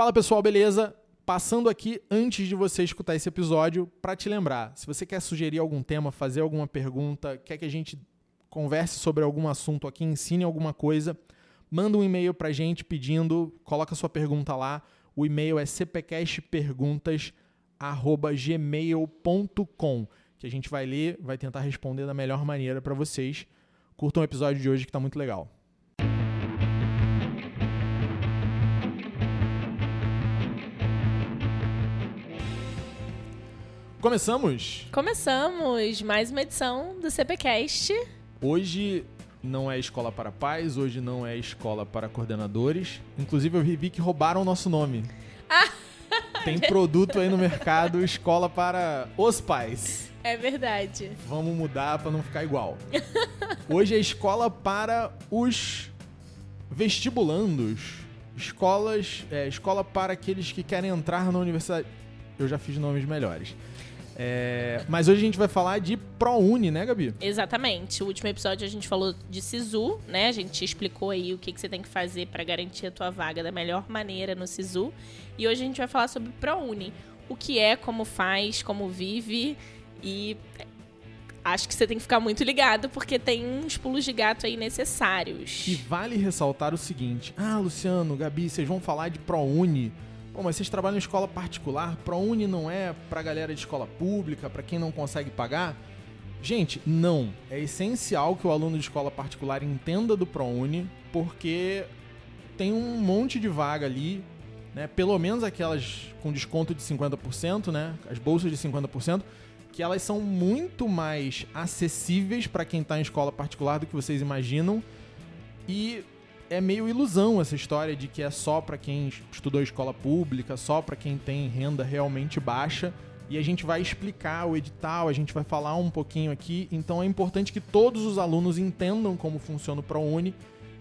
Fala pessoal, beleza? Passando aqui antes de você escutar esse episódio para te lembrar, se você quer sugerir algum tema, fazer alguma pergunta, quer que a gente converse sobre algum assunto aqui, ensine alguma coisa, manda um e-mail para a gente pedindo, coloca sua pergunta lá. O e-mail é cpcastperguntas@gmail.com, que a gente vai ler, vai tentar responder da melhor maneira para vocês. Curtam o episódio de hoje que está muito legal. Começamos? Começamos mais uma edição do CPcast. Hoje não é escola para pais, hoje não é escola para coordenadores. Inclusive eu vi que roubaram o nosso nome. Ah, Tem produto aí no mercado, escola para os pais. É verdade. Vamos mudar para não ficar igual. Hoje é escola para os vestibulandos. Escolas, é, escola para aqueles que querem entrar na universidade. Eu já fiz nomes melhores. É, mas hoje a gente vai falar de ProUni, né, Gabi? Exatamente. O último episódio a gente falou de SISU, né? A gente explicou aí o que, que você tem que fazer para garantir a tua vaga da melhor maneira no SISU. E hoje a gente vai falar sobre ProUni. O que é, como faz, como vive e acho que você tem que ficar muito ligado porque tem uns pulos de gato aí necessários. E vale ressaltar o seguinte: ah, Luciano, Gabi, vocês vão falar de ProUni. Pô, mas vocês trabalham em escola particular, ProUni não é pra galera de escola pública, pra quem não consegue pagar? Gente, não. É essencial que o aluno de escola particular entenda do ProUni, porque tem um monte de vaga ali, né? Pelo menos aquelas com desconto de 50%, né? As bolsas de 50%, que elas são muito mais acessíveis para quem está em escola particular do que vocês imaginam. E é meio ilusão essa história de que é só para quem estudou escola pública, só para quem tem renda realmente baixa. E a gente vai explicar o edital, a gente vai falar um pouquinho aqui. Então é importante que todos os alunos entendam como funciona o ProUni.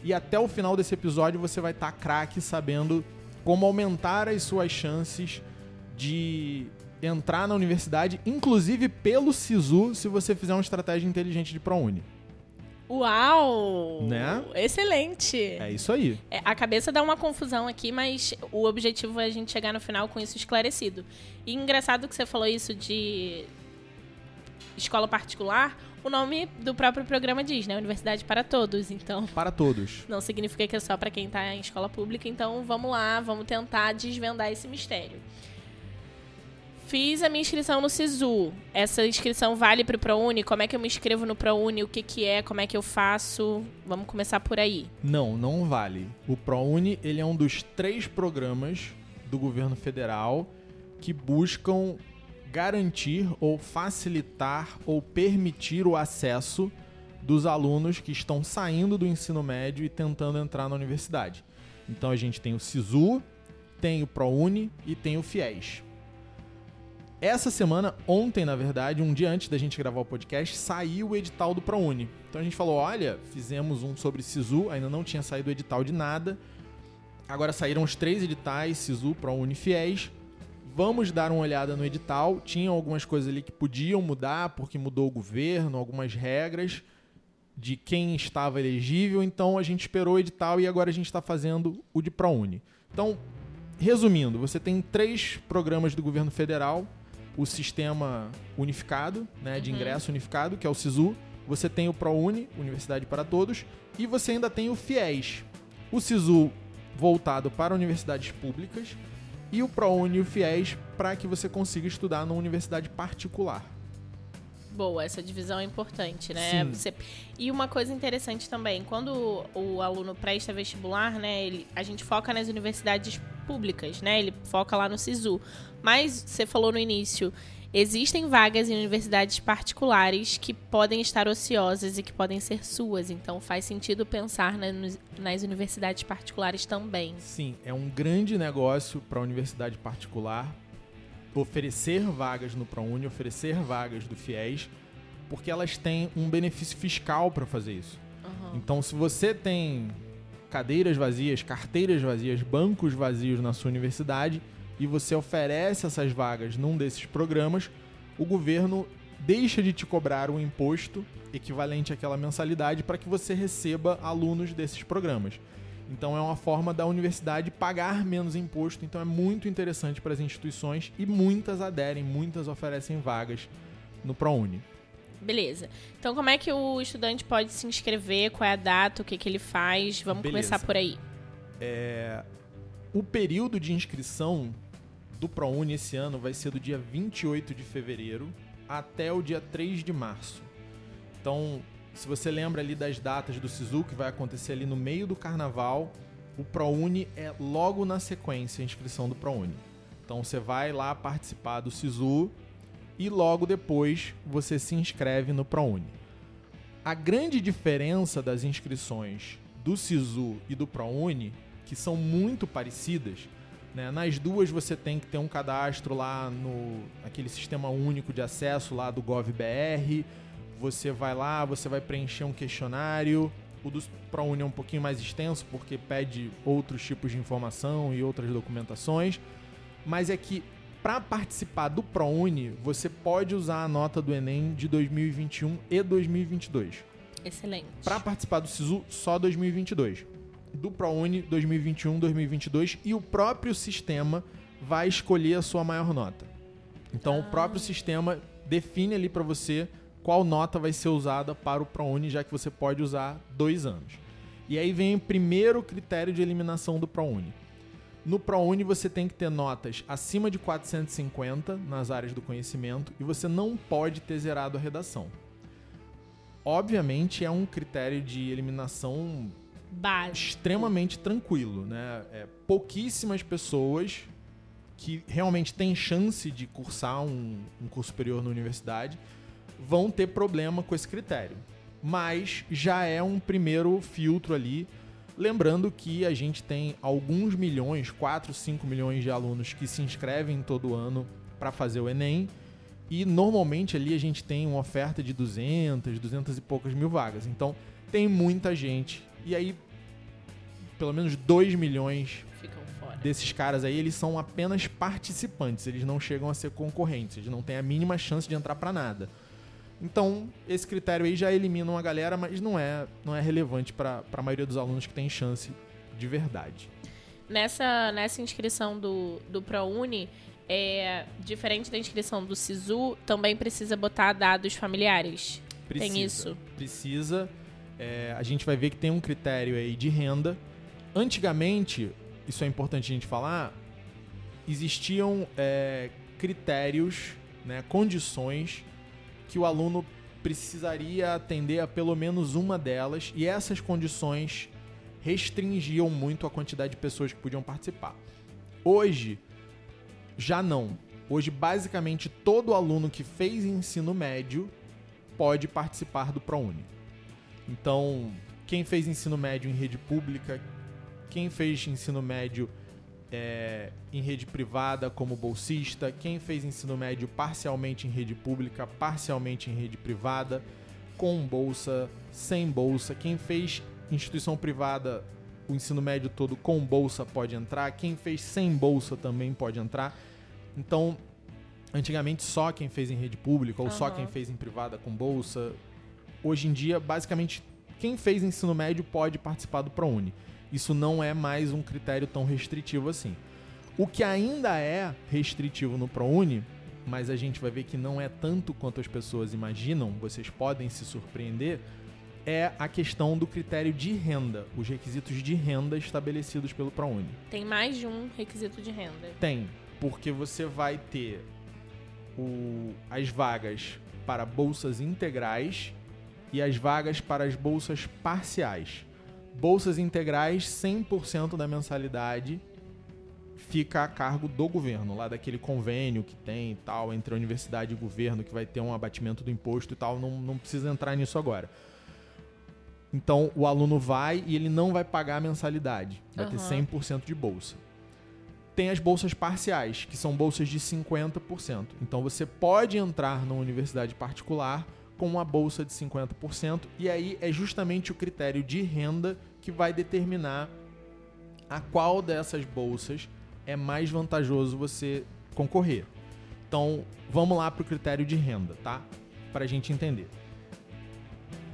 E até o final desse episódio você vai estar tá craque sabendo como aumentar as suas chances de entrar na universidade, inclusive pelo SISU, se você fizer uma estratégia inteligente de ProUni. Uau! Né? Excelente! É isso aí. É, a cabeça dá uma confusão aqui, mas o objetivo é a gente chegar no final com isso esclarecido. E engraçado que você falou isso de escola particular, o nome do próprio programa diz, né? Universidade para todos, então. Para todos. Não significa que é só para quem está em escola pública, então vamos lá, vamos tentar desvendar esse mistério. Fiz a minha inscrição no SISU. Essa inscrição vale para o ProUni? Como é que eu me inscrevo no ProUni? O que, que é? Como é que eu faço? Vamos começar por aí. Não, não vale. O ProUni ele é um dos três programas do governo federal que buscam garantir ou facilitar ou permitir o acesso dos alunos que estão saindo do ensino médio e tentando entrar na universidade. Então a gente tem o SISU, tem o ProUni e tem o FIES. Essa semana, ontem, na verdade, um dia antes da gente gravar o podcast, saiu o edital do ProUni. Então a gente falou: olha, fizemos um sobre SISU, ainda não tinha saído o edital de nada. Agora saíram os três editais: SISU, ProUni FIES. Vamos dar uma olhada no edital. Tinham algumas coisas ali que podiam mudar, porque mudou o governo, algumas regras de quem estava elegível. Então a gente esperou o edital e agora a gente está fazendo o de ProUni. Então, resumindo, você tem três programas do governo federal o sistema unificado, né, de ingresso unificado, que é o SISU. Você tem o ProUni, Universidade para Todos, e você ainda tem o FIES. O SISU voltado para universidades públicas e o ProUni e o FIES para que você consiga estudar numa universidade particular. Boa, essa divisão é importante, né? Você... E uma coisa interessante também, quando o, o aluno presta vestibular, né, ele, a gente foca nas universidades públicas, né? Ele foca lá no SISU. Mas você falou no início, existem vagas em universidades particulares que podem estar ociosas e que podem ser suas, então faz sentido pensar na, nas universidades particulares também. Sim, é um grande negócio para a universidade particular oferecer vagas no ProUni, oferecer vagas do FIES, porque elas têm um benefício fiscal para fazer isso. Uhum. Então, se você tem cadeiras vazias, carteiras vazias, bancos vazios na sua universidade e você oferece essas vagas num desses programas, o governo deixa de te cobrar um imposto equivalente àquela mensalidade para que você receba alunos desses programas. Então é uma forma da universidade pagar menos imposto. Então é muito interessante para as instituições e muitas aderem, muitas oferecem vagas no ProUni. Beleza. Então como é que o estudante pode se inscrever? Qual é a data? O que, que ele faz? Vamos Beleza. começar por aí. É, o período de inscrição do ProUni esse ano vai ser do dia 28 de fevereiro até o dia 3 de março. Então, se você lembra ali das datas do SISU, que vai acontecer ali no meio do carnaval, o ProUni é logo na sequência a inscrição do ProUni. Então você vai lá participar do SISU e logo depois você se inscreve no ProUni. A grande diferença das inscrições do SISU e do ProUni, que são muito parecidas, né? nas duas você tem que ter um cadastro lá no aquele sistema único de acesso lá do GovBR, você vai lá, você vai preencher um questionário. O do ProUni é um pouquinho mais extenso porque pede outros tipos de informação e outras documentações. Mas é que para participar do ProUni, você pode usar a nota do Enem de 2021 e 2022. Excelente. Para participar do SISU, só 2022. Do ProUni, 2021, 2022. E o próprio sistema vai escolher a sua maior nota. Então, ah. o próprio sistema define ali para você qual nota vai ser usada para o ProUni, já que você pode usar dois anos. E aí vem o primeiro critério de eliminação do ProUni. No ProUni você tem que ter notas acima de 450 nas áreas do conhecimento e você não pode ter zerado a redação. Obviamente é um critério de eliminação Básico. extremamente tranquilo, né? É, pouquíssimas pessoas que realmente têm chance de cursar um, um curso superior na universidade vão ter problema com esse critério. Mas já é um primeiro filtro ali. Lembrando que a gente tem alguns milhões, 4, 5 milhões de alunos que se inscrevem todo ano para fazer o Enem. E normalmente ali a gente tem uma oferta de 200, 200 e poucas mil vagas. Então tem muita gente. E aí, pelo menos 2 milhões desses caras aí, eles são apenas participantes. Eles não chegam a ser concorrentes. Eles não têm a mínima chance de entrar para nada. Então, esse critério aí já elimina uma galera, mas não é, não é relevante para a maioria dos alunos que tem chance de verdade. Nessa, nessa inscrição do, do ProUni, é, diferente da inscrição do SISU, também precisa botar dados familiares. Precisa, tem isso? Precisa. É, a gente vai ver que tem um critério aí de renda. Antigamente, isso é importante a gente falar, existiam é, critérios, né, condições que o aluno precisaria atender a pelo menos uma delas e essas condições restringiam muito a quantidade de pessoas que podiam participar. Hoje, já não. Hoje, basicamente, todo aluno que fez ensino médio pode participar do ProUni. Então, quem fez ensino médio em rede pública, quem fez ensino médio é, em rede privada como bolsista, quem fez ensino médio parcialmente em rede pública, parcialmente em rede privada, com bolsa, sem bolsa, quem fez instituição privada o ensino médio todo com bolsa pode entrar, quem fez sem bolsa também pode entrar. Então, antigamente só quem fez em rede pública ou uhum. só quem fez em privada com bolsa. Hoje em dia, basicamente, quem fez ensino médio pode participar do ProUni isso não é mais um critério tão restritivo assim. O que ainda é restritivo no ProUni, mas a gente vai ver que não é tanto quanto as pessoas imaginam, vocês podem se surpreender, é a questão do critério de renda, os requisitos de renda estabelecidos pelo ProUni. Tem mais de um requisito de renda? Tem, porque você vai ter o, as vagas para bolsas integrais e as vagas para as bolsas parciais bolsas integrais, 100% da mensalidade fica a cargo do governo, lá daquele convênio que tem e tal, entre a universidade e o governo, que vai ter um abatimento do imposto e tal, não, não precisa entrar nisso agora. Então o aluno vai e ele não vai pagar a mensalidade, vai uhum. ter 100% de bolsa. Tem as bolsas parciais, que são bolsas de 50%. Então você pode entrar numa universidade particular com uma bolsa de 50%, e aí é justamente o critério de renda que vai determinar a qual dessas bolsas é mais vantajoso você concorrer. Então, vamos lá para o critério de renda, tá? Para a gente entender.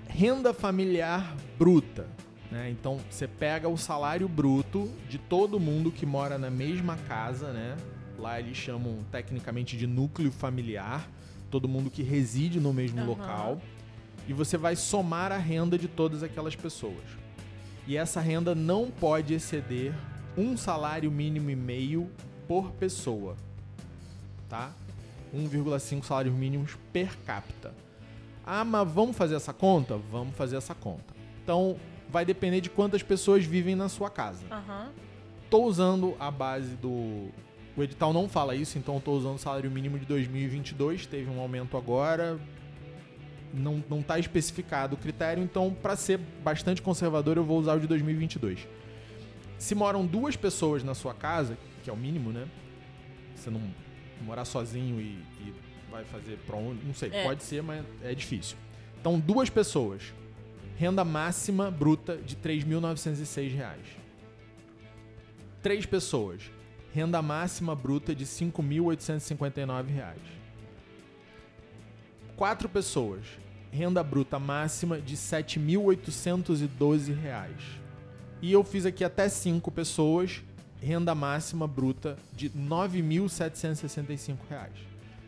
Renda familiar bruta. Né? Então você pega o salário bruto de todo mundo que mora na mesma casa, né? Lá eles chamam tecnicamente de núcleo familiar, todo mundo que reside no mesmo Aham. local. E você vai somar a renda de todas aquelas pessoas. E essa renda não pode exceder um salário mínimo e meio por pessoa. Tá? 1,5 salários mínimos per capita. Ah, mas vamos fazer essa conta? Vamos fazer essa conta. Então, vai depender de quantas pessoas vivem na sua casa. Aham. Tô usando a base do. O edital não fala isso, então tô usando o salário mínimo de 2022. Teve um aumento agora. Não, não tá especificado o critério, então, para ser bastante conservador, eu vou usar o de 2022. Se moram duas pessoas na sua casa, que é o mínimo, né? Você não morar sozinho e, e vai fazer pra onde? Não sei, É. pode ser, mas é difícil. Então, duas pessoas. Renda máxima bruta de 3.906 reais. Três pessoas. Renda máxima bruta de 5.859 reais. Quatro pessoas. Renda bruta máxima de 7.812 reais. E eu fiz aqui até cinco pessoas. Renda máxima bruta de 9.765 reais.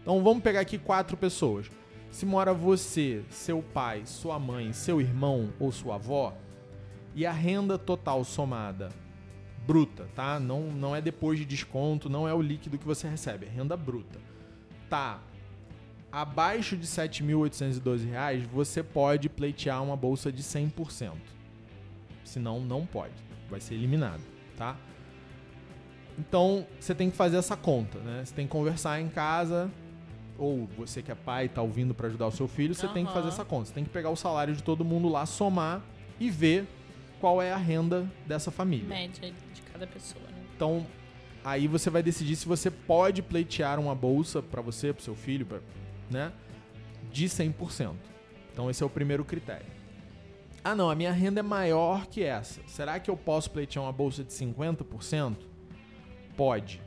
Então vamos pegar aqui quatro pessoas. Se mora você, seu pai, sua mãe, seu irmão ou sua avó, e a renda total somada bruta, tá? Não, não é depois de desconto, não é o líquido que você recebe, é renda bruta. Tá abaixo de 7.812 reais, você pode pleitear uma bolsa de 100%. Senão, não pode. Vai ser eliminado, tá? Então, você tem que fazer essa conta, né? Você tem que conversar em casa, ou você que é pai e tá ouvindo para ajudar o seu filho, você tem que fazer essa conta. Você tem que pegar o salário de todo mundo lá, somar e ver qual é a renda dessa família. Média de cada pessoa, né? Então, aí você vai decidir se você pode pleitear uma bolsa para você, para seu filho, pra, né? De 100%. Então, esse é o primeiro critério. Ah, não, a minha renda é maior que essa. Será que eu posso pleitear uma bolsa de 50%? Pode.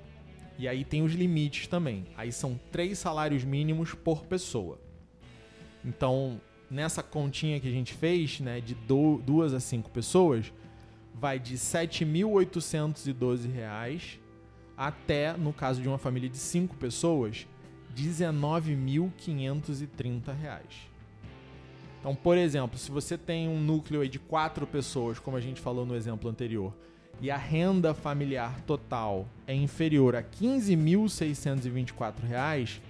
E aí tem os limites também. Aí são três salários mínimos por pessoa. Então, nessa continha que a gente fez, né, de do- duas a cinco pessoas, vai de 7.812 reais até, no caso de uma família de cinco pessoas, 19.530 reais. Então, por exemplo, se você tem um núcleo de quatro pessoas, como a gente falou no exemplo anterior, e a renda familiar total é inferior a 15.624 reais,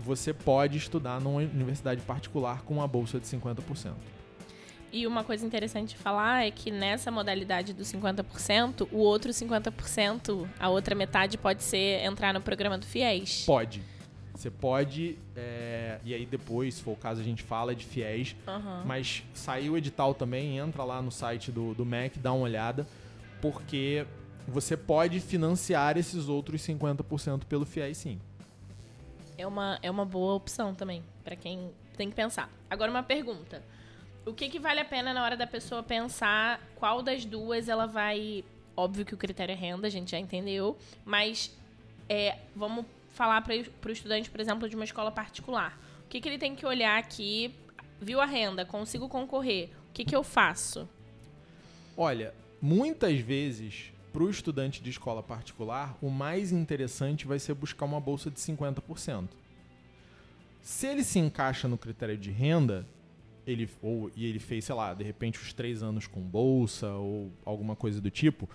você pode estudar numa universidade particular com uma bolsa de 50%. E uma coisa interessante de falar é que nessa modalidade do 50%, o outro 50%, a outra metade pode ser entrar no programa do FIES. Pode. Você pode, é, e aí depois, se for o caso, a gente fala de fiéis, Aham. mas saiu o edital também, entra lá no site do, do MEC, dá uma olhada, porque você pode financiar esses outros 50% pelo fiéis sim. É uma, é uma boa opção também, pra quem tem que pensar. Agora uma pergunta. O que, que vale a pena na hora da pessoa pensar qual das duas ela vai... Óbvio que o critério é renda, a gente já entendeu, mas é, vamos falar para o estudante, por exemplo, de uma escola particular. O que, que ele tem que olhar aqui? Viu a renda, consigo concorrer. O que, que eu faço? Olha, muitas vezes, para o estudante de escola particular, o mais interessante vai ser buscar uma bolsa de 50%. Se ele se encaixa no critério de renda, ele, ou, e ele fez, sei lá, de repente os três anos com bolsa ou alguma coisa do tipo,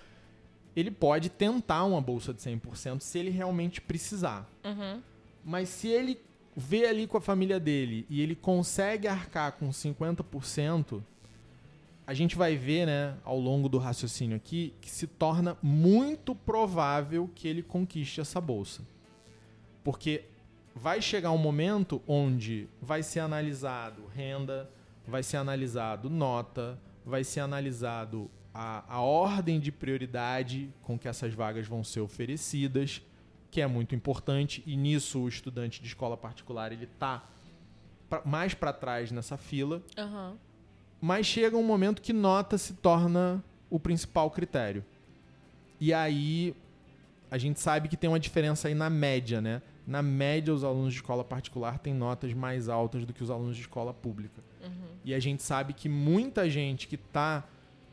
ele pode tentar uma bolsa de 100% se ele realmente precisar. Uhum. Mas se ele vê ali com a família dele e ele consegue arcar com 50%, a gente vai ver, né, ao longo do raciocínio aqui, que se torna muito provável que ele conquiste essa bolsa. Porque vai chegar um momento onde vai ser analisado renda, vai ser analisado nota, vai ser analisado a, a ordem de prioridade com que essas vagas vão ser oferecidas, que é muito importante, e nisso o estudante de escola particular ele está mais para trás nessa fila, Aham. mas chega um momento que nota se torna o principal critério. E aí a gente sabe que tem uma diferença aí na média, né? Na média, os alunos de escola particular têm notas mais altas do que os alunos de escola pública. Uhum. E a gente sabe que muita gente que está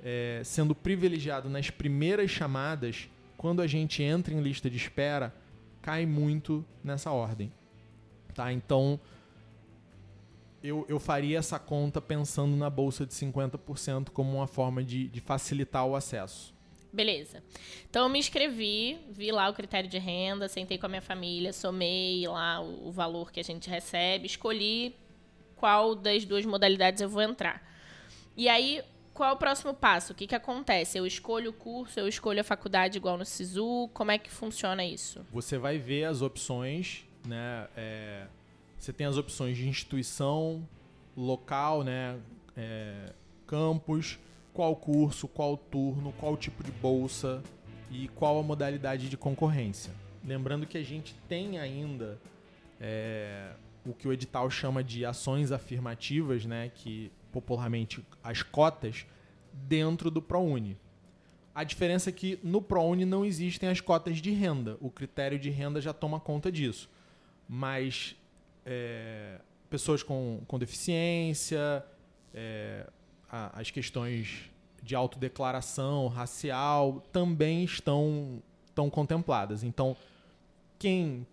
é, sendo privilegiado nas primeiras chamadas, quando a gente entra em lista de espera, cai muito nessa ordem. Tá? Então, eu, eu faria essa conta pensando na bolsa de 50% como uma forma de, de facilitar o acesso. Beleza. Então eu me inscrevi, vi lá o critério de renda, sentei com a minha família, somei lá o, o valor que a gente recebe, escolhi qual das duas modalidades eu vou entrar. E aí, qual é o próximo passo? O que, que acontece? Eu escolho o curso, eu escolho a faculdade igual no SISU? Como é que funciona isso? Você vai ver as opções, né? É, você tem as opções de instituição, local, né? É, campus, qual curso, qual turno, qual tipo de bolsa e qual a modalidade de concorrência. Lembrando que a gente tem ainda é, o que o edital chama de ações afirmativas, né, que popularmente as cotas, dentro do ProUni. A diferença é que no ProUni não existem as cotas de renda. O critério de renda já toma conta disso. Mas é, pessoas com, com deficiência, é, a, as questões de autodeclaração racial também estão, estão contempladas. Então, quem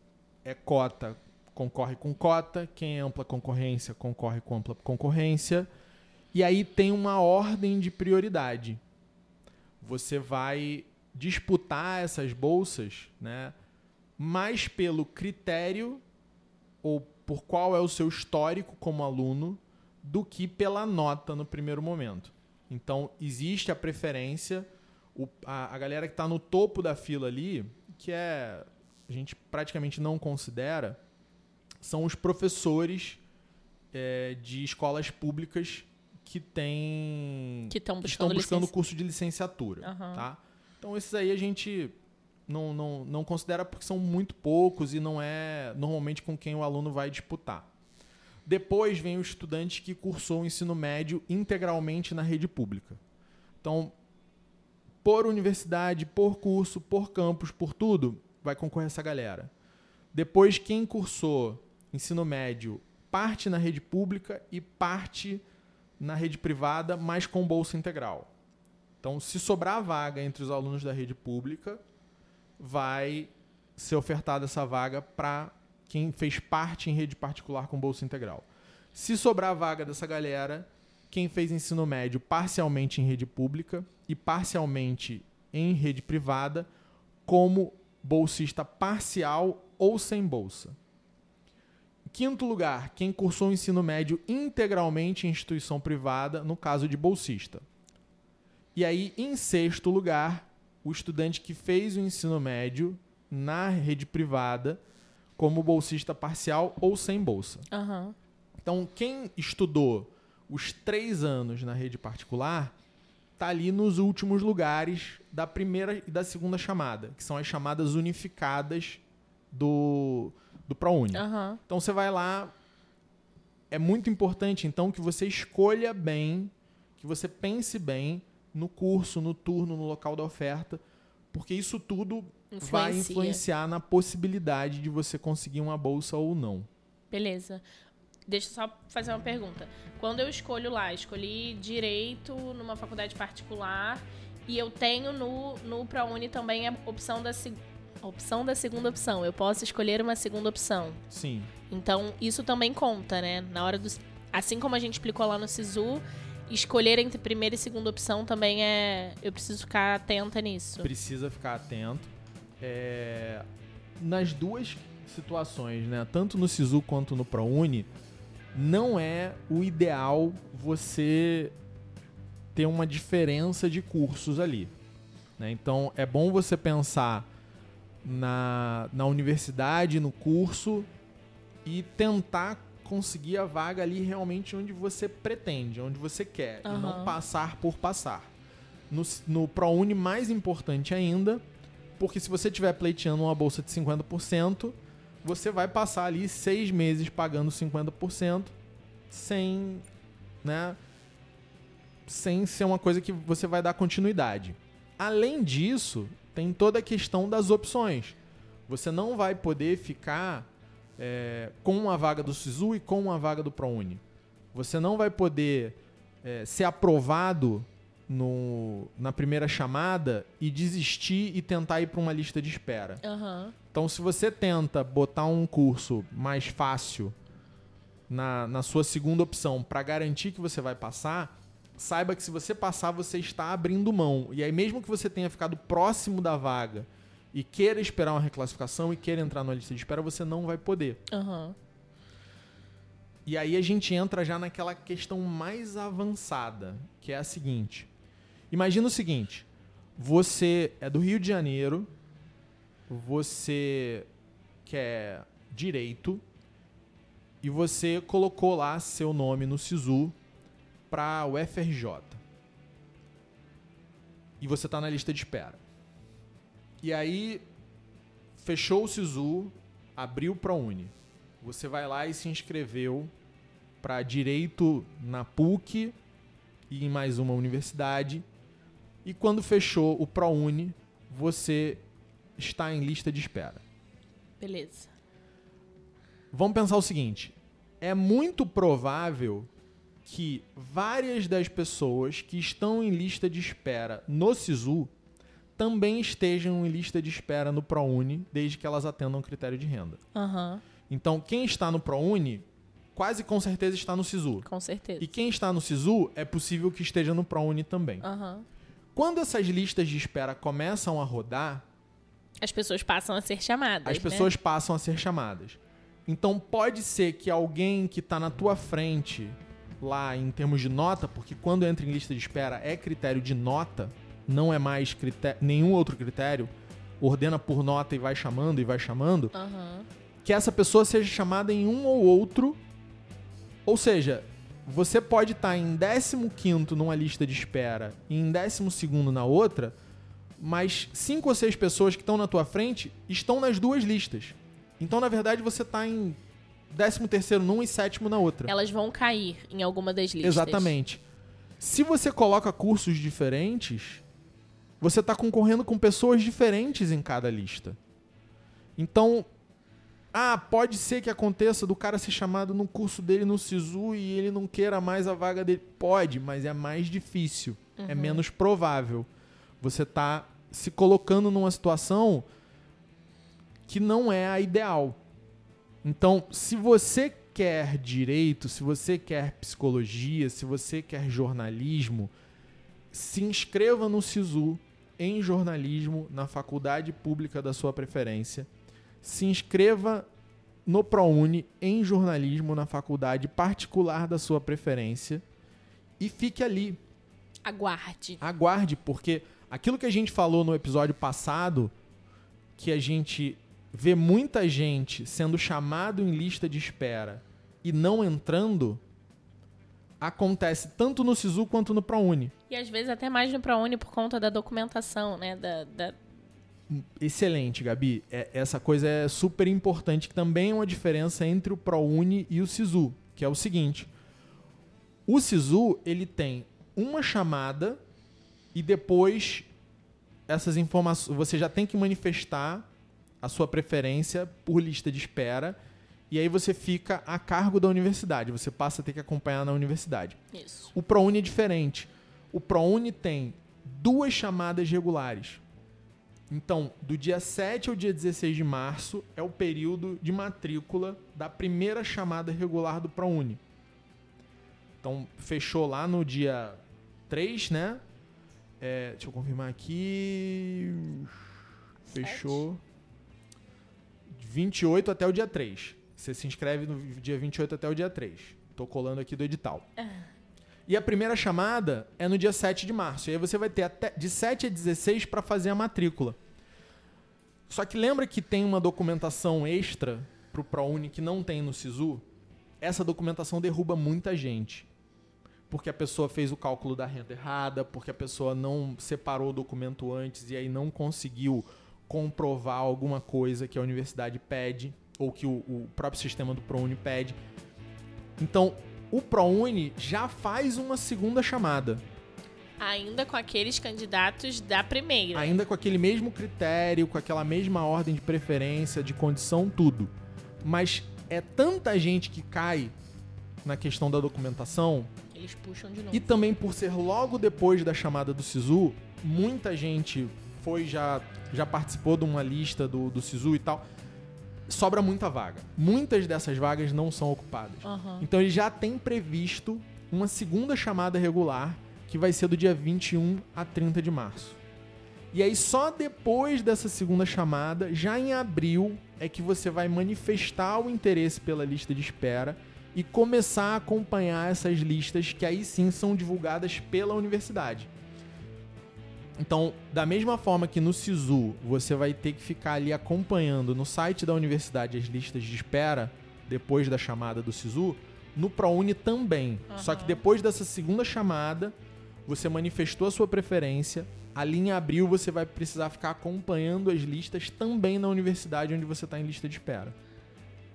é cota concorre com cota, quem é ampla concorrência concorre com ampla concorrência. E aí tem uma ordem de prioridade. Você vai disputar essas bolsas, né, mais pelo critério ou por qual é o seu histórico como aluno do que pela nota no primeiro momento. Então, existe a preferência. O, a, a galera que está no topo da fila ali, que é a gente praticamente não considera, são os professores é, de escolas públicas que têm que, que estão buscando licença. curso de licenciatura, uhum. tá? Então esses aí a gente não, não, não considera porque são muito poucos e não é normalmente com quem o aluno vai disputar. Depois vem o estudante que cursou o ensino médio integralmente na rede pública. Então, por universidade, por curso, por campus, por tudo, vai concorrer essa galera. Depois, quem cursou ensino médio parte na rede pública e parte na rede privada, mas com bolsa integral. Então, se sobrar vaga entre os alunos da rede pública, vai ser ofertada essa vaga para quem fez parte em rede particular com bolsa integral. Se sobrar vaga dessa galera, quem fez ensino médio parcialmente em rede pública e parcialmente em rede privada, como bolsista parcial ou sem bolsa. Quinto lugar, quem cursou o ensino médio integralmente em instituição privada, no caso de bolsista. E aí, em sexto lugar, o estudante que fez o ensino médio na rede privada como bolsista parcial ou sem bolsa. Uhum. Então, quem estudou os três anos na rede particular está ali nos últimos lugares da primeira e da segunda chamada, que são as chamadas unificadas do, do ProUni. Uhum. Então, você vai lá. É muito importante, então, que você escolha bem, que você pense bem no curso, no turno, no local da oferta, porque isso tudo Influencia. vai influenciar na possibilidade de você conseguir uma bolsa ou não. Beleza. Deixa eu só fazer uma pergunta. Quando eu escolho lá, escolhi direito numa faculdade particular e eu tenho no, no ProUni também a opção da, opção da segunda opção. Eu posso escolher uma segunda opção. Sim. Então, isso também conta, né? Na hora dos. Assim como a gente explicou lá no SISU, escolher entre primeira e segunda opção também é. Eu preciso ficar atenta nisso. Precisa ficar atento. É, nas duas situações, né? Tanto no SISU quanto no ProUni, não é o ideal você ter uma diferença de cursos ali. Né? Então é bom você pensar na, na universidade, no curso e tentar conseguir a vaga ali realmente onde você pretende, onde você quer, Uhum. e não passar por passar. No, no ProUni, mais importante ainda, porque se você estiver pleiteando uma bolsa de 50%, você vai passar ali seis meses pagando 50% sem, né, sem ser uma coisa que você vai dar continuidade. Além disso, tem toda a questão das opções. Você não vai poder ficar é, com uma vaga do SISU e com uma vaga do ProUni. Você não vai poder é, ser aprovado no, na primeira chamada e desistir e tentar ir para uma lista de espera. Aham. Então, se você tenta botar um curso mais fácil na, na sua segunda opção para garantir que você vai passar, saiba que se você passar, você está abrindo mão. E aí, mesmo que você tenha ficado próximo da vaga e queira esperar uma reclassificação e queira entrar na lista de espera, você não vai poder. Aham. E aí a gente entra já naquela questão mais avançada, que é a seguinte. Imagina o seguinte: você é do Rio de Janeiro, você quer direito e você colocou lá seu nome no SISU para o FRJ. E você tá na lista de espera. E aí fechou o SISU, abriu para Uni. Você vai lá e se inscreveu para direito na PUC e em mais uma universidade. E quando fechou o ProUni, você está em lista de espera. Beleza. Vamos pensar o seguinte: é muito provável que várias das pessoas que estão em lista de espera no SISU também estejam em lista de espera no ProUni, desde que elas atendam o critério de renda. Aham. Então, quem está no ProUni, quase com certeza está no SISU. Com certeza. E quem está no SISU, é possível que esteja no ProUni também. Aham. Quando essas listas de espera começam a rodar, As pessoas passam a ser chamadas. as né? pessoas passam a ser chamadas. Então pode ser que alguém que está na tua frente, lá em termos de nota, porque quando entra em lista de espera é critério de nota, não é mais critério, nenhum outro critério, ordena por nota e vai chamando e vai chamando, Aham. que essa pessoa seja chamada em um ou outro. Ou seja, você pode estar em 15 numa lista de espera e em 12 na outra, mas cinco ou seis pessoas que estão na tua frente estão nas duas listas. Então, na verdade, você está em 13 num e sétimo na outra. Elas vão cair em alguma das listas. Exatamente. Se você coloca cursos diferentes, você está concorrendo com pessoas diferentes em cada lista. Então, ah, pode ser que aconteça do cara ser chamado no curso dele no SISU e ele não queira mais a vaga dele. Pode, mas é mais difícil. É menos provável. Você está se colocando numa situação que não é a ideal. Então, se você quer direito, se você quer psicologia, se você quer jornalismo, se inscreva no SISU em jornalismo na faculdade pública da sua preferência. Se inscreva no ProUni em jornalismo na faculdade particular da sua preferência e fique ali. Aguarde. Aguarde, porque aquilo que a gente falou no episódio passado, que a gente vê muita gente sendo chamado em lista de espera e não entrando, acontece tanto no SISU quanto no ProUni. E às vezes até mais no ProUni por conta da documentação, né? Da, da- Excelente, Gabi. É- essa coisa é super importante, que também é uma diferença entre o ProUni e o SISU, que é o seguinte. O SISU, ele tem uma chamada e depois essas informações, você já tem que manifestar a sua preferência por lista de espera e aí você fica a cargo da universidade, você passa a ter que acompanhar na universidade. Isso. O ProUni é diferente. O ProUni tem duas chamadas regulares. Então, do dia 7 ao dia 16 de março é o período de matrícula da primeira chamada regular do ProUni. Então, fechou lá no dia 3, né? É, deixa eu confirmar aqui. Fechou. 28 até o dia 3. Você se inscreve no dia 28 até o dia 3. Tô colando aqui do edital. E a primeira chamada é no dia 7 de março. E aí você vai ter até de 7 a 16 para fazer a matrícula. Só que lembra que tem uma documentação extra pro ProUni que não tem no SISU? Essa documentação derruba muita gente. Porque a pessoa fez o cálculo da renda errada, porque a pessoa não separou o documento antes e aí não conseguiu comprovar alguma coisa que a universidade pede ou que o, o próprio sistema do ProUni pede. Então, o ProUni já faz uma segunda chamada, Ainda com aqueles candidatos da primeira. ainda com aquele mesmo critério, com aquela mesma ordem de preferência, de condição, tudo. Mas é tanta gente que cai na questão da documentação Eles Eles puxam de novo. E também por ser logo depois da chamada do SISU, muita gente foi já já participou de uma lista do, do SISU e tal. Sobra muita vaga. Muitas dessas vagas não são ocupadas. Aham. Então ele já tem previsto uma segunda chamada regular que vai ser do dia 21 a 30 de março. E aí só depois dessa segunda chamada, já em abril, é que você vai manifestar o interesse pela lista de espera e começar a acompanhar essas listas que aí sim são divulgadas pela universidade. Então, da mesma forma que no SISU você vai ter que ficar ali acompanhando no site da universidade as listas de espera depois da chamada do SISU, no ProUni também. Só que depois dessa segunda chamada, você manifestou a sua preferência, ali em abril você vai precisar ficar acompanhando as listas também na universidade onde você está em lista de espera.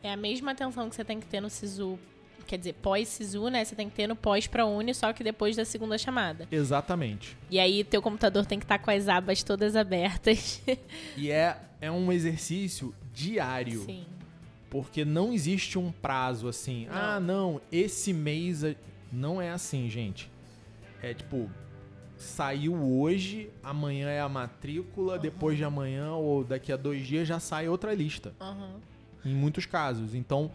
É a mesma atenção que você tem que ter no SISU, quer dizer, pós-SISU, né? Você tem que ter no pós-ProUni, só que depois da segunda chamada. Exatamente. E aí teu computador tem que estar com as abas todas abertas. E é, é um exercício diário. Sim. Porque não existe um prazo assim. Não. Ah, não, esse mês. a-" Não é assim, gente. É tipo, saiu hoje, amanhã é a matrícula, depois de amanhã ou daqui a dois dias já sai outra lista. Aham. Em muitos casos. Então,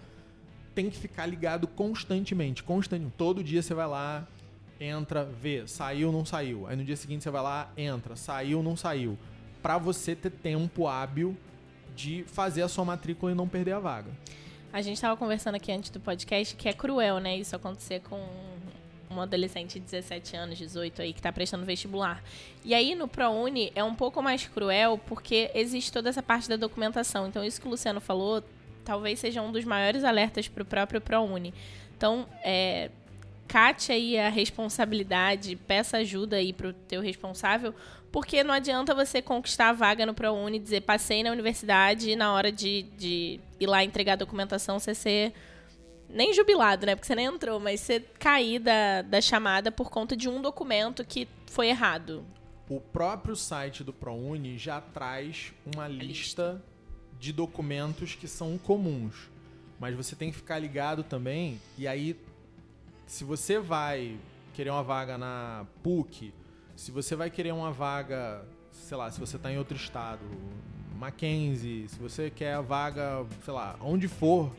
tem que ficar ligado constantemente. Constantemente. Todo dia você vai lá, entra, vê, saiu, não saiu. Aí no dia seguinte você vai lá, entra, saiu, não saiu. Pra você ter tempo hábil de fazer a sua matrícula e não perder a vaga. A gente tava conversando aqui antes do podcast que é cruel, né? Isso acontecer com um adolescente de 17 anos, 18 aí, que tá prestando vestibular. E aí no ProUni é um pouco mais cruel porque existe toda essa parte da documentação. Então isso que o Luciano falou talvez seja um dos maiores alertas pro próprio ProUni. Então, é, cate aí a responsabilidade, peça ajuda aí pro teu responsável, porque não adianta você conquistar a vaga no ProUni, dizer passei na universidade e na hora de, de ir lá entregar a documentação você ser nem jubilado, né? Porque você nem entrou, mas você cair da, da chamada por conta de um documento que foi errado. O próprio site do ProUni já traz uma lista de documentos que são comuns. Mas você tem que ficar ligado também. E aí, se você vai querer uma vaga na PUC, se você vai querer uma vaga, sei lá, se você está em outro estado, Mackenzie, se você quer a vaga, sei lá, onde for,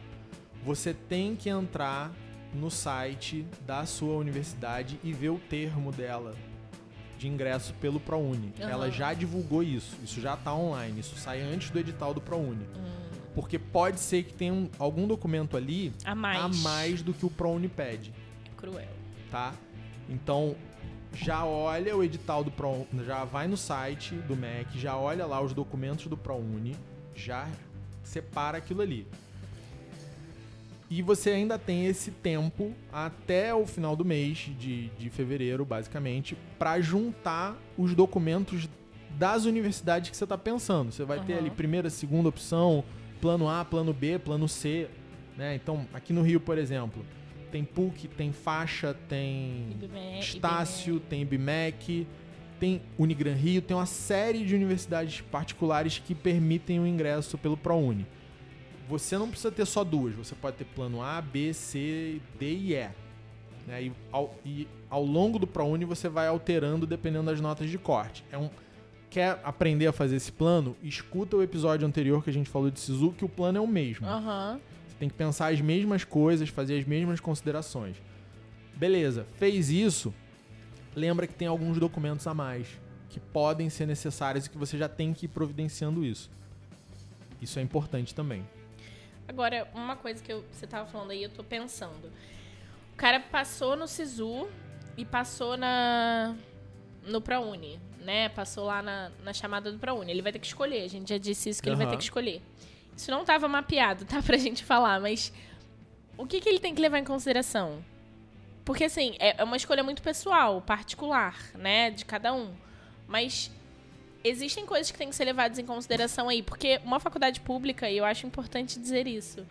você tem que entrar no site da sua universidade e ver o termo dela de ingresso pelo ProUni. Aham. Ela já divulgou isso, isso já está online, isso sai antes do edital do ProUni. Porque pode ser que tenha um- algum documento ali A mais. a mais do que o ProUni pede, Cruel. tá? Então, já olha o edital do ProUni, já vai no site do MEC, já olha lá os documentos do ProUni, já separa aquilo ali. E você ainda tem esse tempo até o final do mês de, de fevereiro, basicamente, para juntar os documentos das universidades que você está pensando. Você vai ter Aham. ali primeira, segunda opção, plano A, plano B, plano C. Né? Então, aqui no Rio, por exemplo, tem PUC, tem faixa, tem IBME, Estácio, tem IBMEC, tem Unigran Rio, tem uma série de universidades particulares que permitem o ingresso pelo ProUni. Você não precisa ter só duas, você pode ter plano A, B, C, D e E. Né? E, ao, e ao longo do ProUni você vai alterando dependendo das notas de corte. É um, quer aprender a fazer esse plano? Escuta o episódio anterior que a gente falou de Sisu, que o plano é o mesmo. Aham. Você tem que pensar as mesmas coisas, fazer as mesmas considerações. Beleza, fez isso, lembra que tem alguns documentos a mais que podem ser necessários e que você já tem que ir providenciando isso. Isso é importante também. Agora, uma coisa que eu- você tava falando aí, eu tô pensando. O cara passou no SISU e passou na no ProUni, né? Passou lá na, na chamada do ProUni. Ele vai ter que escolher. A gente já disse isso que ele vai ter que escolher. Isso não tava mapeado, tá? Pra gente falar, mas o que, que ele tem que levar em consideração? Porque, assim, é é uma escolha muito pessoal, particular, né? De cada um. Mas existem coisas que têm que ser levadas em consideração aí, porque uma faculdade pública, e eu acho importante dizer isso.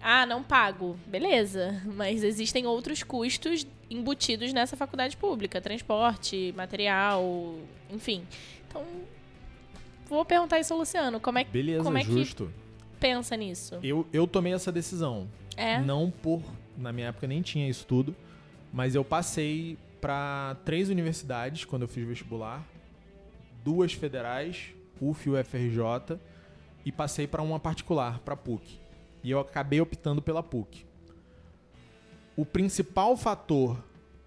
Ah, não pago. Beleza, mas existem outros custos embutidos nessa faculdade pública, transporte, material, enfim. Então, vou perguntar isso ao Luciano, como é que Beleza, Como é que- justo. pensa nisso? Eu, eu tomei essa decisão. É? Não por. Na minha época nem tinha isso tudo. Mas eu passei para três universidades quando eu fiz vestibular, duas federais, UF e UFRJ, e passei para uma particular, para PUC. E eu acabei optando pela PUC. O principal fator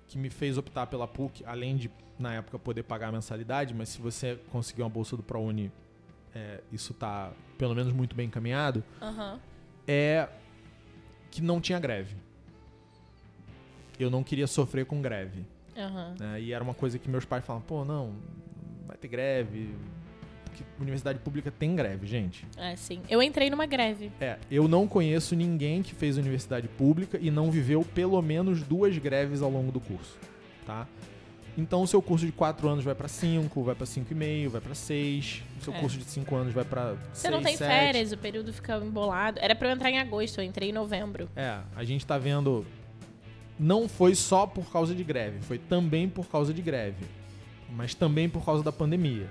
que me fez optar pela PUC, além de na época poder pagar a mensalidade, mas se você conseguir uma bolsa do ProUni, é, isso tá pelo menos muito bem encaminhado, Aham. é que não tinha greve. Eu não queria sofrer com greve. Né? E era uma coisa que meus pais falavam, pô, não, vai ter greve. Porque universidade pública tem greve, gente. É, sim. Eu entrei numa greve. É, eu não conheço ninguém que fez universidade pública e não viveu pelo menos duas greves ao longo do curso, tá? Então o seu curso de 4 anos vai pra 5, vai pra 5,5, vai pra 6. O seu É. curso de 5 anos vai pra 6, Você não tem 7. férias, o período fica embolado. Era pra eu entrar em agosto, eu entrei em novembro. É, a gente tá vendo. Não foi só por causa de greve, foi também por causa de greve. Mas também por causa da pandemia.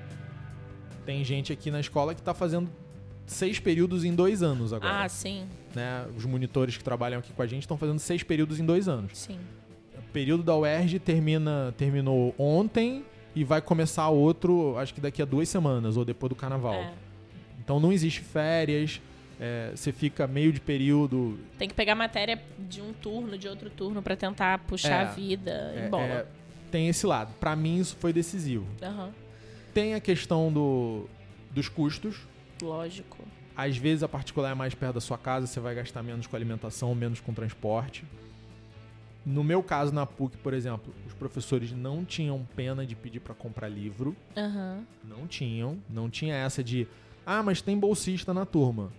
Tem gente aqui na escola que tá fazendo seis períodos em dois anos agora. Ah, sim, né? Os monitores que trabalham aqui com a gente estão fazendo seis períodos em dois anos. sim. O período da UERJ termina, terminou ontem e vai começar outro, acho que daqui a duas semanas, ou depois do carnaval. É. Então não existe férias, é, você fica meio de período. Tem que pegar matéria de um turno, de outro turno, pra tentar puxar É. a vida é, em bola. Tem esse lado. Pra mim isso foi decisivo. Aham. Tem a questão do, dos custos. Lógico. Às vezes a particular é mais perto da sua casa, você vai gastar menos com alimentação, menos com transporte. No meu caso, na PUC, por exemplo, os professores não tinham pena de pedir para comprar livro. Aham. Não tinham. Não tinha essa de, ah, mas tem bolsista na turma.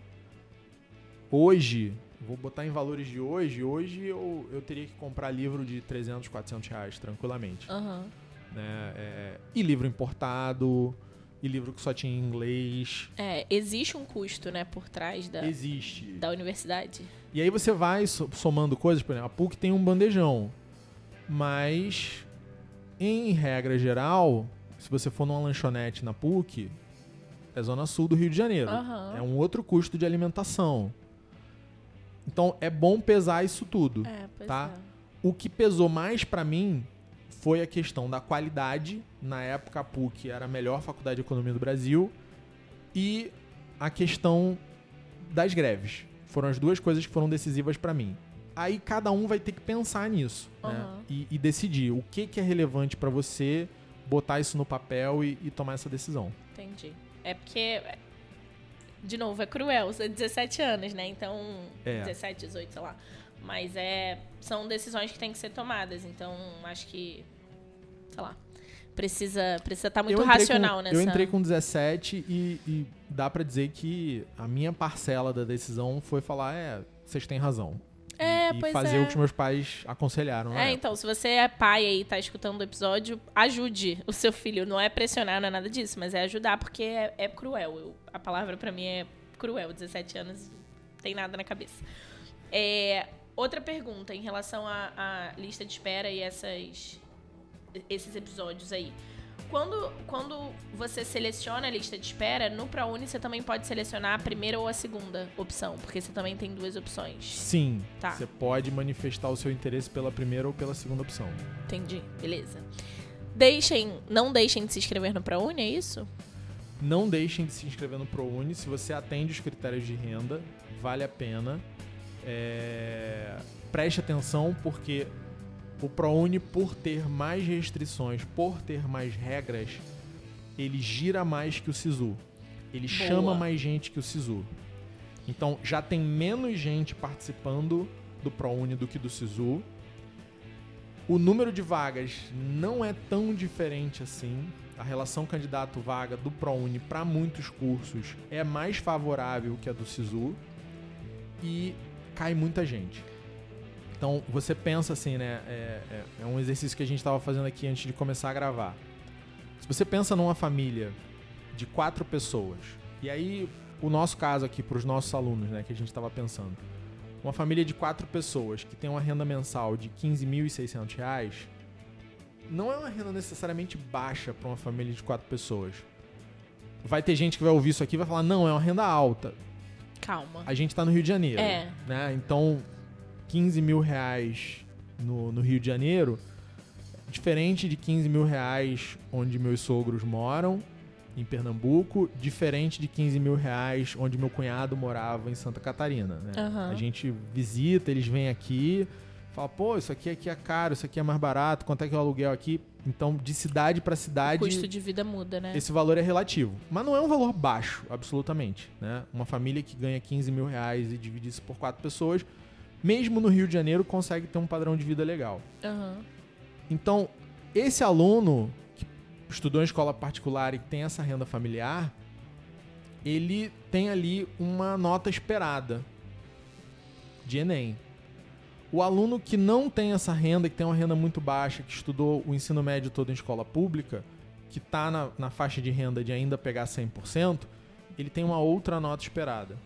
Hoje, vou botar em valores de hoje, hoje eu, eu teria que comprar livro de 300, 400 reais, tranquilamente. Aham. Né? É, e livro importado, e livro que só tinha em inglês. É, existe um custo, né, por trás da, Existe. da universidade. E aí você vai so- somando coisas, por exemplo, a PUC tem um bandejão. Mas, em regra geral, se você for numa lanchonete na PUC, é zona sul do Rio de Janeiro. Aham. É um outro custo de alimentação. Então é bom pesar isso tudo. É, Tá. é. O que pesou mais pra mim foi a questão da qualidade. Na época a PUC era a melhor faculdade de economia do Brasil e a questão das greves. Foram as duas coisas que foram decisivas pra mim. Aí cada um vai ter que pensar nisso né? Aham. e, e decidir o que, que é relevante pra você, botar isso no papel e, e tomar essa decisão. Entendi. É porque, de novo, é cruel. Você é 17 anos, né? Então, É. 17, 18, sei lá. Mas é, são decisões que têm que ser tomadas. Então, acho que, sei lá, precisa precisa estar muito Eu entrei racional com, nessa... Eu entrei com 17 e, e dá pra dizer que a minha parcela da decisão foi falar, é, vocês têm razão. É, e pois fazer é. o que os meus pais aconselharam. É, época. então, se você é pai aí e tá escutando o episódio, ajude o seu filho. Não é pressionar, não é nada disso, mas é ajudar, porque é, é cruel. Eu- a palavra pra mim é cruel. 17 anos, não tem nada na cabeça. É, outra pergunta em relação à, à lista de espera e essas, esses episódios aí. Quando, quando você seleciona a lista de espera, no ProUni você também pode selecionar a primeira ou a segunda opção, porque você também tem duas opções. Sim, Tá. você pode manifestar o seu interesse pela primeira ou pela segunda opção. Entendi, beleza. Deixem, não deixem de se inscrever no ProUni, é isso? Não deixem de se inscrever no ProUni. Se você atende os critérios de renda, vale a pena. É, Preste atenção, porque o ProUni, por ter mais restrições, por ter mais regras, ele gira mais que o SISU. Ele Boa. chama mais gente que o SISU. Então já tem menos gente participando do ProUni do que do SISU. O número de vagas não é tão diferente assim. A relação candidato-vaga do ProUni para muitos cursos é mais favorável que a do SISU e cai muita gente. Então você pensa assim, né? É, é- é um exercício que a gente estava fazendo aqui antes de começar a gravar. Se você pensa numa família de quatro pessoas, e aí o nosso caso aqui para os nossos alunos, né, que a gente estava pensando, uma família de quatro pessoas que tem uma renda mensal de 15.600 reais, não é uma renda necessariamente baixa para uma família de quatro pessoas. Vai ter gente que vai ouvir isso aqui e vai falar, não, é uma renda alta. Calma. A gente tá no Rio de Janeiro. É. Né? Então, 15 mil reais no, no Rio de Janeiro, diferente de 15 mil reais onde meus sogros moram, em Pernambuco, diferente de 15 mil reais onde meu cunhado morava em Santa Catarina. Né? Aham. A gente visita, eles vêm aqui, fala, pô, isso aqui, aqui é caro, isso aqui é mais barato, quanto é que é o aluguel aqui? Então, de cidade para O cidade, custo de vida muda, né? esse valor é relativo. Mas não é um valor baixo, absolutamente. Né? Uma família que ganha 15 mil reais e divide isso por quatro pessoas, mesmo no Rio de Janeiro, consegue ter um padrão de vida legal. Aham. Então, esse aluno que estudou em escola particular e tem essa renda familiar, ele tem ali uma nota esperada de Enem. O aluno que não tem essa renda, que tem uma renda muito baixa, que estudou o ensino médio todo em escola pública, que está na, na faixa de renda de ainda pegar 100%, ele tem uma outra nota esperada.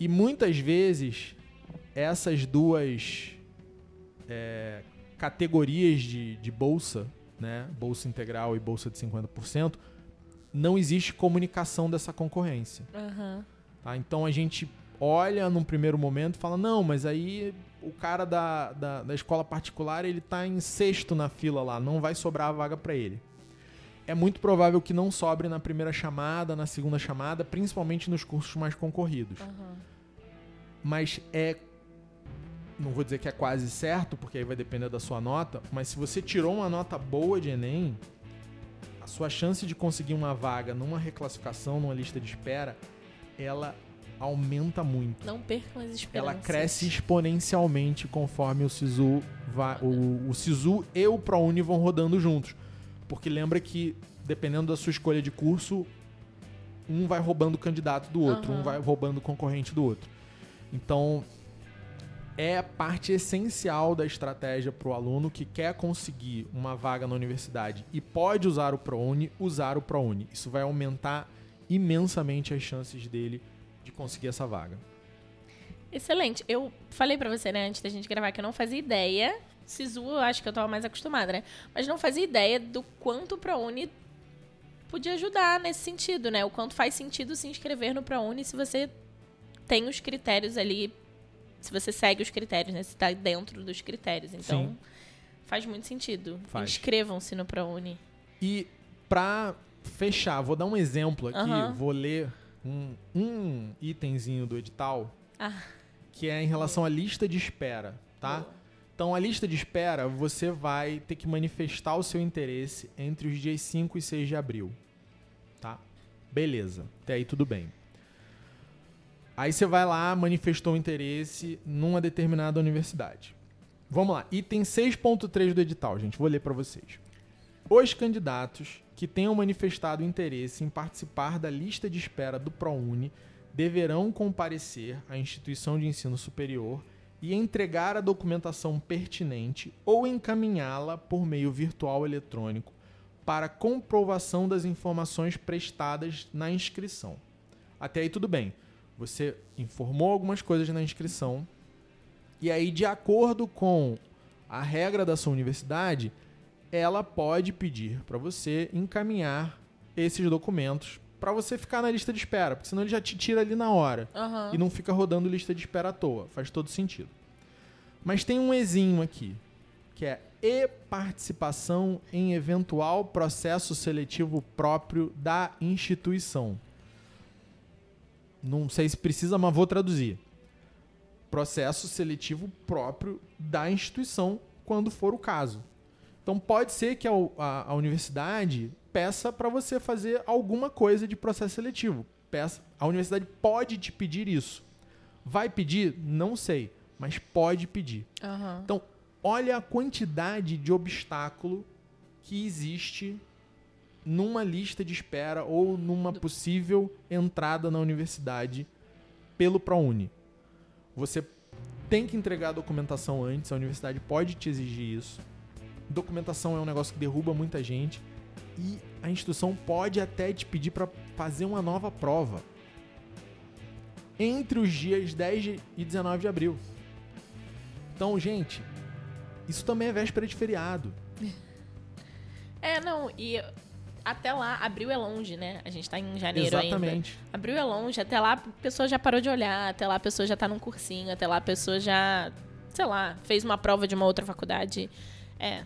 E muitas vezes, essas duas é, categorias de, de bolsa, né, bolsa integral e bolsa de 50%, não existe comunicação dessa concorrência. Aham. Tá? Então a gente olha num primeiro momento e fala, não, mas aí o cara da, da, da escola particular ele tá em sexto na fila lá, não vai sobrar a vaga para ele. É muito provável que não sobre na primeira chamada, na segunda chamada, principalmente nos cursos mais concorridos. Aham. Mas é. Não vou dizer que é quase certo, porque aí vai depender da sua nota, mas se você tirou uma nota boa de Enem, a sua chance de conseguir uma vaga numa reclassificação, numa lista de espera, ela aumenta muito. Não percam as esperanças. Ela cresce exponencialmente conforme o SISU vai, o, o SISU e o ProUni vão rodando juntos. Porque lembra que, dependendo da sua escolha de curso, um vai roubando o candidato do outro, Aham. um vai roubando o concorrente do outro. Então, é parte essencial da estratégia para o aluno que quer conseguir uma vaga na universidade e pode usar o ProUni, usar o ProUni. Isso vai aumentar imensamente as chances dele de conseguir essa vaga. Excelente. Eu falei pra você, né, antes da gente gravar, que eu não fazia ideia. Sisu, eu acho que eu tava mais acostumada, né? Mas não fazia ideia do quanto o ProUni podia ajudar nesse sentido, né? O quanto faz sentido se inscrever no ProUni se você tem os critérios ali, se você segue os critérios, né? Se tá dentro dos critérios. Então, Sim. faz muito sentido. Inscrevam-se no ProUni. E pra fechar, vou dar um exemplo aqui, Aham. vou ler um, um itemzinho do edital, Ah. que é em relação à lista de espera, tá? Boa. Então, a lista de espera, você vai ter que manifestar o seu interesse entre os dias 5 e 6 de abril, tá? Beleza, até aí tudo bem. Aí você vai lá, manifestou interesse numa determinada universidade. Vamos lá, item 6.3 do edital, gente, vou ler para vocês. Os candidatos que tenham manifestado interesse em participar da lista de espera do ProUni deverão comparecer à instituição de ensino superior e entregar a documentação pertinente ou encaminhá-la por meio virtual eletrônico para comprovação das informações prestadas na inscrição. Até aí tudo bem. Você informou algumas coisas na inscrição e aí, de acordo com a regra da sua universidade, ela pode pedir para você encaminhar esses documentos para você ficar na lista de espera, porque senão ele já te tira ali na hora Aham. e não fica rodando lista de espera à toa. Faz todo sentido. Mas tem um exinho aqui, que é e participação em eventual processo seletivo próprio da instituição. Não sei se precisa, mas vou traduzir. Processo seletivo próprio da instituição, quando for o caso. Então pode ser que a, a- a universidade peça para você fazer alguma coisa de processo seletivo. Peça, a universidade pode te pedir isso. Vai pedir? Não sei, mas pode pedir. Aham. Então, olha a quantidade de obstáculo que existe numa lista de espera ou numa possível entrada na universidade pelo ProUni. Você tem que entregar a documentação antes, a universidade pode te exigir isso. Documentação é um negócio que derruba muita gente e a instituição pode até te pedir para fazer uma nova prova entre os dias 10 e 19 de abril. Então, gente, isso também é véspera de feriado. É, não, e até lá, abril é longe, né? A gente tá em janeiro ainda. Exatamente. Abril é longe, até lá a pessoa já parou de olhar, até lá a pessoa já tá num cursinho, até lá a pessoa já sei lá, fez uma prova de uma outra faculdade. É,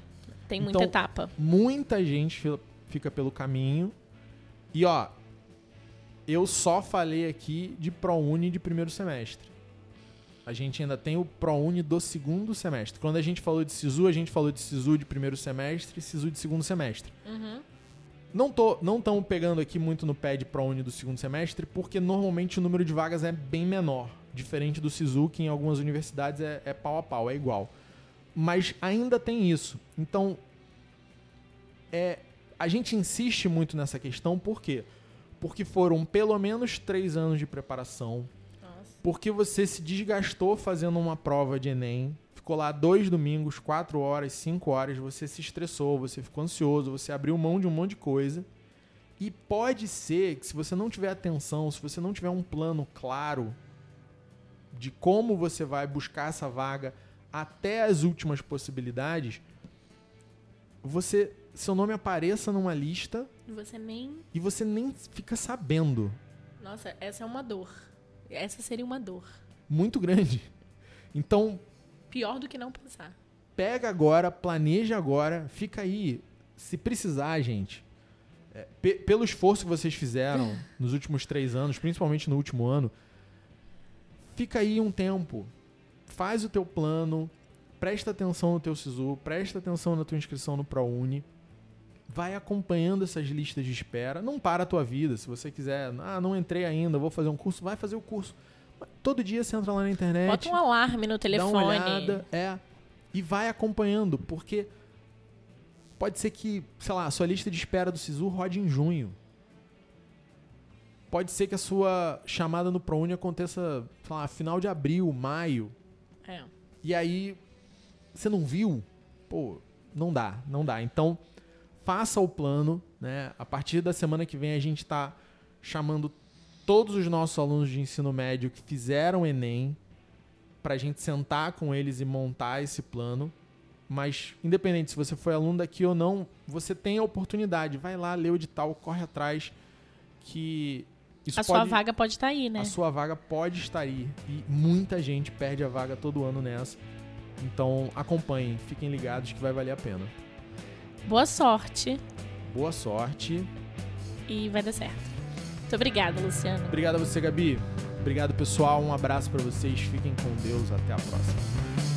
tem muita Então, etapa. Muita gente fi- fica pelo caminho. E ó, eu só falei aqui de ProUni de primeiro semestre. A gente ainda tem o ProUni do segundo semestre. Quando a gente falou de SISU, a gente falou de SISU de primeiro semestre e SISU de segundo semestre. Uhum. Não tô, não estamos pegando aqui muito no pé de ProUni do segundo semestre, porque normalmente o número de vagas é bem menor. Diferente do SISU, que em algumas universidades é, é pau a pau, é igual. Mas ainda tem isso. Então, é, a gente insiste muito nessa questão, por quê? Porque foram pelo menos três anos de preparação, Nossa. porque você se desgastou fazendo uma prova de Enem, ficou lá dois domingos, quatro horas, cinco horas, você se estressou, você ficou ansioso, você abriu mão de um monte de coisa. E pode ser que se você não tiver atenção, se você não tiver um plano claro de como você vai buscar essa vaga até as últimas possibilidades, você seu nome apareça numa lista você nem. e você nem fica sabendo. Nossa, essa é uma dor. Essa seria uma dor. Muito grande. Então, Pior do que não pensar. pega agora, planeja agora, fica aí. Se precisar, gente. é, pe- pelo esforço que vocês fizeram nos últimos três anos, principalmente no último ano, fica aí um tempo. Faz o teu plano, presta atenção no teu SISU, presta atenção na tua inscrição no ProUni. Vai acompanhando essas listas de espera. Não para a tua vida. Se você quiser, ah, não entrei ainda, vou fazer um curso, vai fazer o curso. Todo dia você entra lá na internet. Bota um alarme no Dá telefone. uma olhada, é. E vai acompanhando, porque pode ser que, sei lá, a sua lista de espera do SISU rode em junho. Pode ser que a sua chamada no ProUni aconteça, sei lá, final de abril, maio. É. E aí você não viu? Pô, não dá, não dá. Então, faça o plano, né? A partir da semana que vem a gente tá chamando todos os nossos alunos de ensino médio que fizeram ENEM pra gente sentar com eles e montar esse plano. Mas, independente se você foi aluno daqui ou não, você tem a oportunidade. Vai lá, lê o edital, corre atrás, que isso a sua pode- vaga pode estar aí, né? a sua vaga pode estar aí. E muita gente perde a vaga todo ano nessa. Então acompanhem, fiquem ligados que vai valer a pena. Boa sorte Boa sorte. e vai dar certo. Muito obrigada, Luciano. Obrigado a você, Gabi. Obrigado, pessoal. Um abraço pra vocês. Fiquem com Deus. Até a próxima.